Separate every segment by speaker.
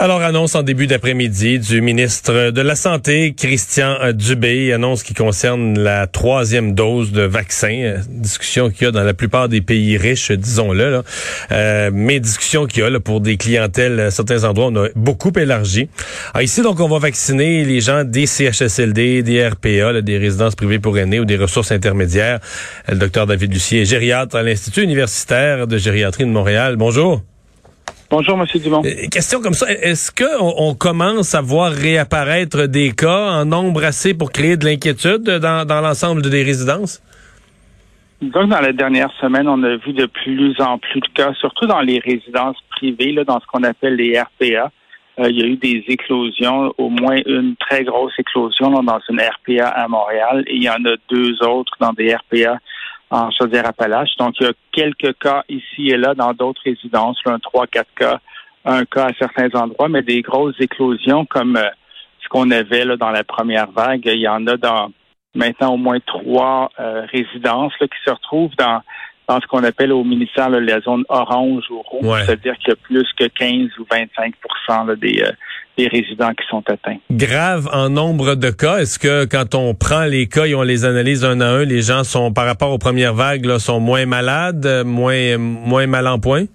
Speaker 1: Alors, annonce en début d'après-midi du ministre de la Santé, Christian Dubé, annonce qui concerne la troisième dose de vaccin. Euh, discussion qu'il y a dans la plupart des pays riches, disons-le. Là. Euh, mais discussion qu'il y a là, pour des clientèles à certains endroits, on a beaucoup élargi. Alors, ici, donc, on va vacciner les gens des CHSLD, des RPA, des résidences privées pour aînés ou des ressources intermédiaires. Le docteur David Lucier, gériatre à l'Institut universitaire de gériatrie de Montréal. Bonjour.
Speaker 2: Bonjour, M. Dumont.
Speaker 1: Euh, question comme ça, est-ce qu'on on commence à voir réapparaître des cas en nombre assez pour créer de l'inquiétude dans, dans l'ensemble des résidences?
Speaker 2: Donc, dans la dernière semaine, on a vu de plus en plus de cas, surtout dans les résidences privées, là, dans ce qu'on appelle les RPA. Euh, il y a eu des éclosions, au moins une très grosse éclosion dans une RPA à Montréal, et il y en a deux autres dans des RPA en Chaudière-Appalaches. Donc, il y a quelques cas ici et là dans d'autres résidences, un trois, quatre cas, un cas à certains endroits, mais des grosses éclosions comme euh, ce qu'on avait là dans la première vague. Il y en a dans maintenant au moins trois euh, résidences qui se retrouvent dans dans ce qu'on appelle au ministère la zone orange ou rouge, c'est-à-dire qu'il y a plus que 15 ou 25 des, euh, des résidents qui sont atteints.
Speaker 1: Grave en nombre de cas. Est-ce que quand on prend les cas et on les analyse un à un, les gens sont, par rapport aux premières vagues, là, sont moins malades, moins, moins mal en point?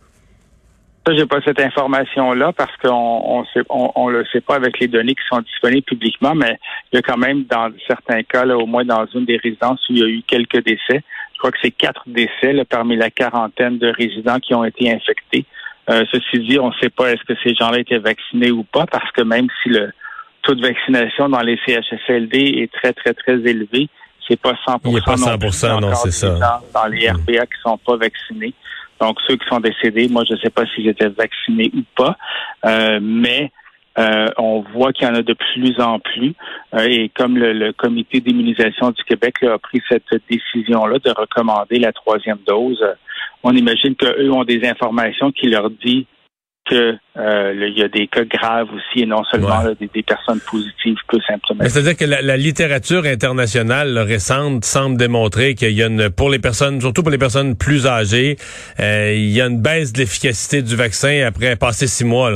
Speaker 2: Ça, j'ai pas cette information-là parce qu'on on sait, on, le sait pas avec les données qui sont disponibles publiquement, mais il y a quand même dans certains cas, là, au moins dans une des résidences où il y a eu quelques décès. Je crois que c'est quatre décès parmi la quarantaine de résidents qui ont été infectés. Euh, ceci dit, on ne sait pas est-ce que ces gens-là étaient vaccinés ou pas, parce que même si le taux de vaccination dans les CHSLD est très, très, très élevé, c'est pas 100%
Speaker 1: Il pas 100 non, c'est ça.
Speaker 2: Dans les mm. RPA qui sont pas vaccinés. Donc, ceux qui sont décédés, moi, je ne sais pas s'ils étaient vaccinés ou pas, euh, mais euh, on voit qu'il y en a de plus en plus. et comme le, comité d'immunisation du Québec a pris cette décision-là de recommander la troisième dose, on imagine qu'eux ont des informations qui leur disent qu'il euh, y a des cas graves aussi et non seulement des, personnes positives peu symptomatiques.
Speaker 1: C'est-à-dire que la, littérature internationale récente semble démontrer qu'il y a une, pour les personnes, surtout pour les personnes plus âgées, euh, il y a une baisse de l'efficacité du vaccin après passer six mois.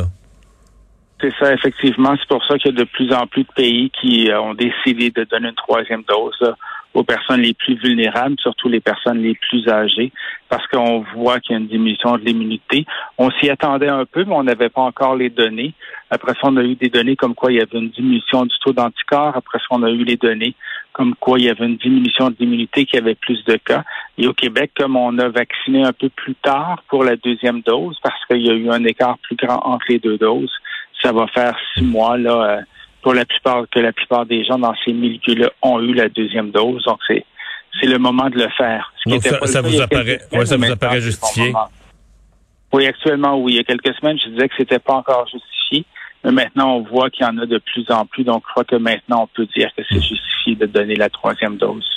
Speaker 2: C'est ça, effectivement. C'est pour ça qu'il y a de plus en plus de pays qui euh, ont décidé de donner une troisième dose aux personnes les plus vulnérables, surtout les personnes les plus âgées, parce qu'on voit qu'il y a une diminution de l'immunité. On s'y attendait un peu, mais on n'avait pas encore les données. Après ça, on a eu des données comme quoi il y avait une diminution du taux d'anticorps. Après ça, on a eu les données comme quoi il y avait une diminution de l'immunité, qu'il y avait plus de cas. Et au Québec, comme on a vacciné un peu plus tard pour la deuxième dose, parce qu'il y a eu un écart plus grand entre les deux doses, ça va faire six mois là. Euh, pour la plupart que la plupart des gens dans ces milieux-là ont eu la deuxième dose. Donc c'est c'est le moment de le faire.
Speaker 1: Donc ça, vous apparaît, ça vous apparaît justifié?
Speaker 2: Oui, actuellement, oui. Il y a quelques semaines, je disais que c'était pas encore justifié. Mais maintenant, on voit qu'il y en a de plus en plus. Donc, je crois que maintenant, on peut dire que c'est justifié de donner la troisième dose.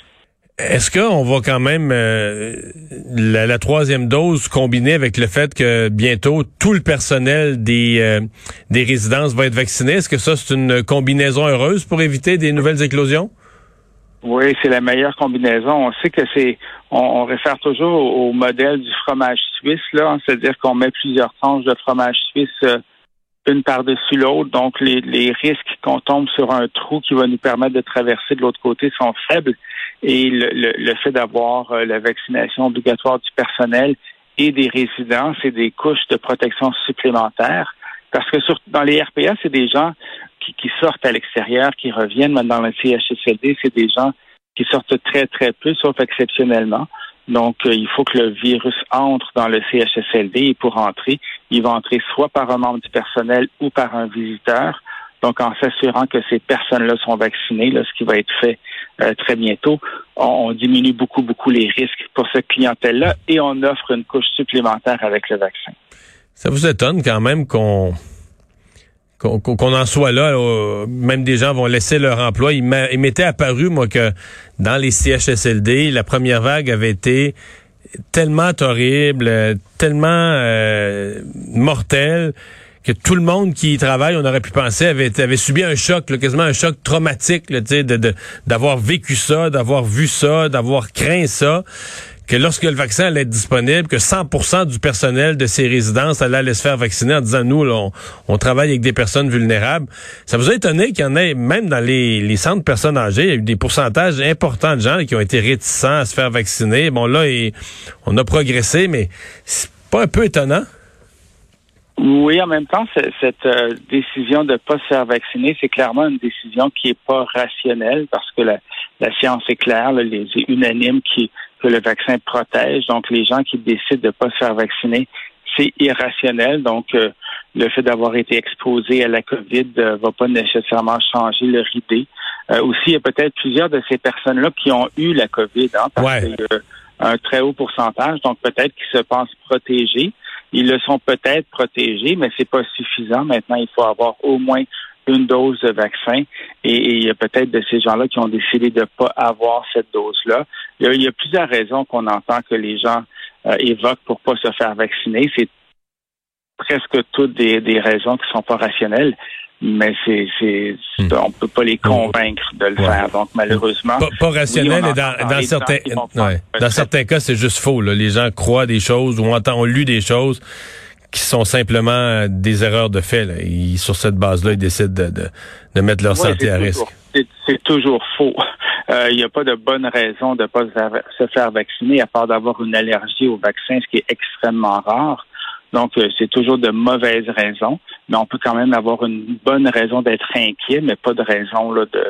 Speaker 1: Est-ce qu'on va quand même euh, la, troisième dose combinée avec le fait que bientôt tout le personnel des euh, des résidences va être vacciné Est-ce que ça c'est une combinaison heureuse pour éviter des nouvelles éclosions?
Speaker 2: Oui, c'est la meilleure combinaison. On sait que c'est on, réfère toujours au, modèle du fromage suisse là, c'est-à-dire qu'on met plusieurs tranches de fromage suisse euh, une par-dessus l'autre. Donc, les, risques qu'on tombe sur un trou qui va nous permettre de traverser de l'autre côté sont faibles et le, fait d'avoir euh, la vaccination obligatoire du personnel et des résidents, c'est des couches de protection supplémentaires. Parce que dans les RPA, c'est des gens qui, qui sortent à l'extérieur, qui reviennent. Mais dans le CHSLD, c'est des gens qui sortent très, très peu, sauf exceptionnellement. Donc, euh, il faut que le virus entre dans le CHSLD et pour entrer, il va entrer soit par un membre du personnel ou par un visiteur. Donc, en s'assurant que ces personnes-là sont vaccinées, là, ce qui va être fait euh, très bientôt, on, diminue beaucoup, beaucoup les risques pour cette clientèle-là et on offre une couche supplémentaire avec le vaccin.
Speaker 1: Ça vous étonne quand même qu'on qu'on en soit là, même des gens vont laisser leur emploi. Il m'était apparu, moi, que dans les CHSLD, la première vague avait été tellement horrible, tellement euh, mortelle que tout le monde qui y travaille, on aurait pu penser, avait, subi un choc, quasiment un choc traumatique, là, de, d'avoir vécu ça, d'avoir vu ça, d'avoir craint ça que lorsque le vaccin allait être disponible, que 100% du personnel de ces résidences allait aller se faire vacciner en disant nous, on, travaille avec des personnes vulnérables. Ça vous a étonné qu'il y en ait, même dans les, les centres de personnes âgées, il y a eu des pourcentages importants de gens qui ont été réticents à se faire vacciner. Bon, là, on a progressé, mais c'est pas un peu étonnant?
Speaker 2: Oui, en même temps, cette euh, décision de ne pas se faire vacciner, c'est clairement une décision qui n'est pas rationnelle parce que la, science est claire, les est unanime qui que le vaccin protège. Donc, les gens qui décident de ne pas se faire vacciner, c'est irrationnel. Donc, euh, le fait d'avoir été exposé à la COVID ne euh, va pas nécessairement changer leur idée. Euh, aussi, il y a peut-être plusieurs de ces personnes-là qui ont eu la COVID, hein, parce qu'il y a un très haut pourcentage. Donc, peut-être qu'ils se pensent protégés. Ils le sont peut-être protégés, mais c'est pas suffisant. Maintenant, il faut avoir au moins une dose de vaccin et, il y a peut-être de ces gens-là qui ont décidé de ne pas avoir cette dose-là. Il, y a plusieurs raisons qu'on entend que les gens euh, évoquent pour pas se faire vacciner. C'est presque toutes des, raisons qui sont pas rationnelles mais c'est c'est hmm. on peut pas les convaincre de le faire donc malheureusement
Speaker 1: pas, rationnel et dans, certains dans certains cas c'est juste faux les gens croient des choses ou ont, ont lu des choses qui sont simplement euh, des erreurs de fait. Là. sur cette base-là, ils décident de, de, mettre leur santé à risque.
Speaker 2: C'est toujours faux. Il euh, n'y a pas de bonne raison de ne pas se faire vacciner à part d'avoir une allergie au vaccin, ce qui est extrêmement rare. Donc, euh, c'est toujours de mauvaises raisons, mais on peut quand même avoir une bonne raison d'être inquiet, mais pas de raison là, de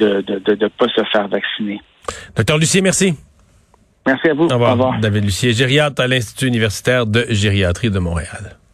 Speaker 2: ne de, de, de, pas se faire vacciner.
Speaker 1: Docteur Lucier, merci.
Speaker 2: Merci à vous. Au
Speaker 1: revoir. David Lucier, gériatre à l'Institut universitaire de gériatrie de Montréal.